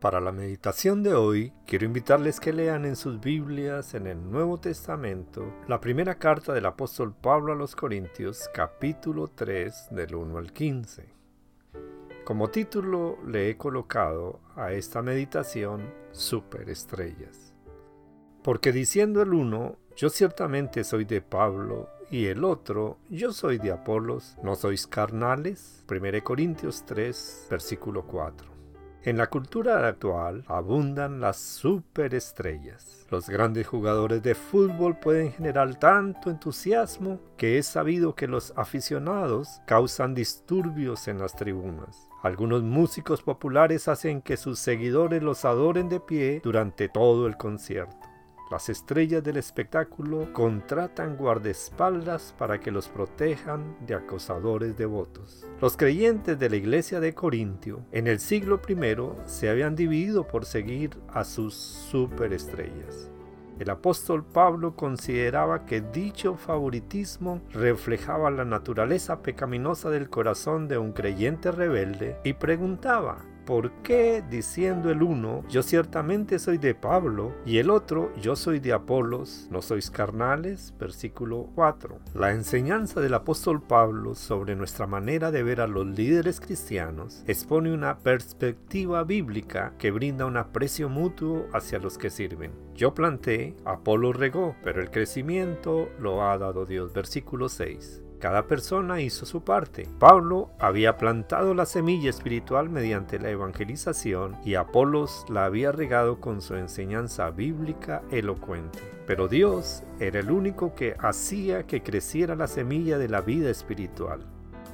Para la meditación de hoy, quiero invitarles que lean en sus Biblias en el Nuevo Testamento la primera carta del apóstol Pablo a los Corintios, capítulo 3, del 1 al 15. Como título le he colocado a esta meditación Superestrellas. Porque diciendo el uno, yo ciertamente soy de Pablo, y el otro, yo soy de Apolos, ¿no sois carnales? 1 Corintios 3, versículo 4. En la cultura actual abundan las superestrellas. Los grandes jugadores de fútbol pueden generar tanto entusiasmo que es sabido que los aficionados causan disturbios en las tribunas. Algunos músicos populares hacen que sus seguidores los adoren de pie durante todo el concierto. Las estrellas del espectáculo contratan guardaespaldas para que los protejan de acosadores devotos. Los creyentes de la iglesia de Corintio en el siglo I se habían dividido por seguir a sus superestrellas. El apóstol Pablo consideraba que dicho favoritismo reflejaba la naturaleza pecaminosa del corazón de un creyente rebelde y preguntaba, ¿Por qué diciendo el uno, yo ciertamente soy de Pablo, y el otro, yo soy de Apolos, no sois carnales? Versículo 4. La enseñanza del apóstol Pablo sobre nuestra manera de ver a los líderes cristianos expone una perspectiva bíblica que brinda un aprecio mutuo hacia los que sirven. Yo planté, Apolo regó, pero el crecimiento lo ha dado Dios. Versículo 6. Cada persona hizo su parte. Pablo había plantado la semilla espiritual mediante la evangelización y Apolos la había regado con su enseñanza bíblica elocuente. Pero Dios era el único que hacía que creciera la semilla de la vida espiritual.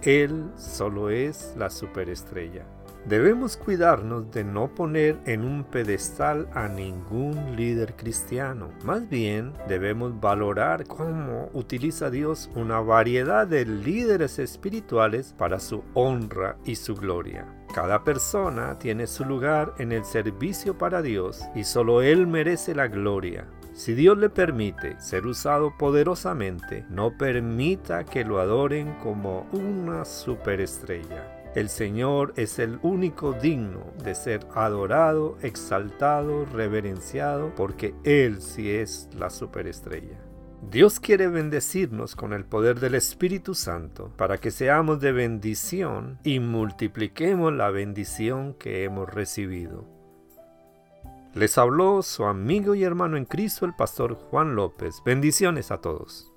Él solo es la superestrella. Debemos cuidarnos de no poner en un pedestal a ningún líder cristiano. Más bien debemos valorar cómo utiliza Dios una variedad de líderes espirituales para su honra y su gloria. Cada persona tiene su lugar en el servicio para Dios y solo Él merece la gloria. Si Dios le permite ser usado poderosamente, no permita que lo adoren como una superestrella. El Señor es el único digno de ser adorado, exaltado, reverenciado, porque Él sí es la superestrella. Dios quiere bendecirnos con el poder del Espíritu Santo para que seamos de bendición y multipliquemos la bendición que hemos recibido. Les habló su amigo y hermano en Cristo, el pastor Juan López. Bendiciones a todos.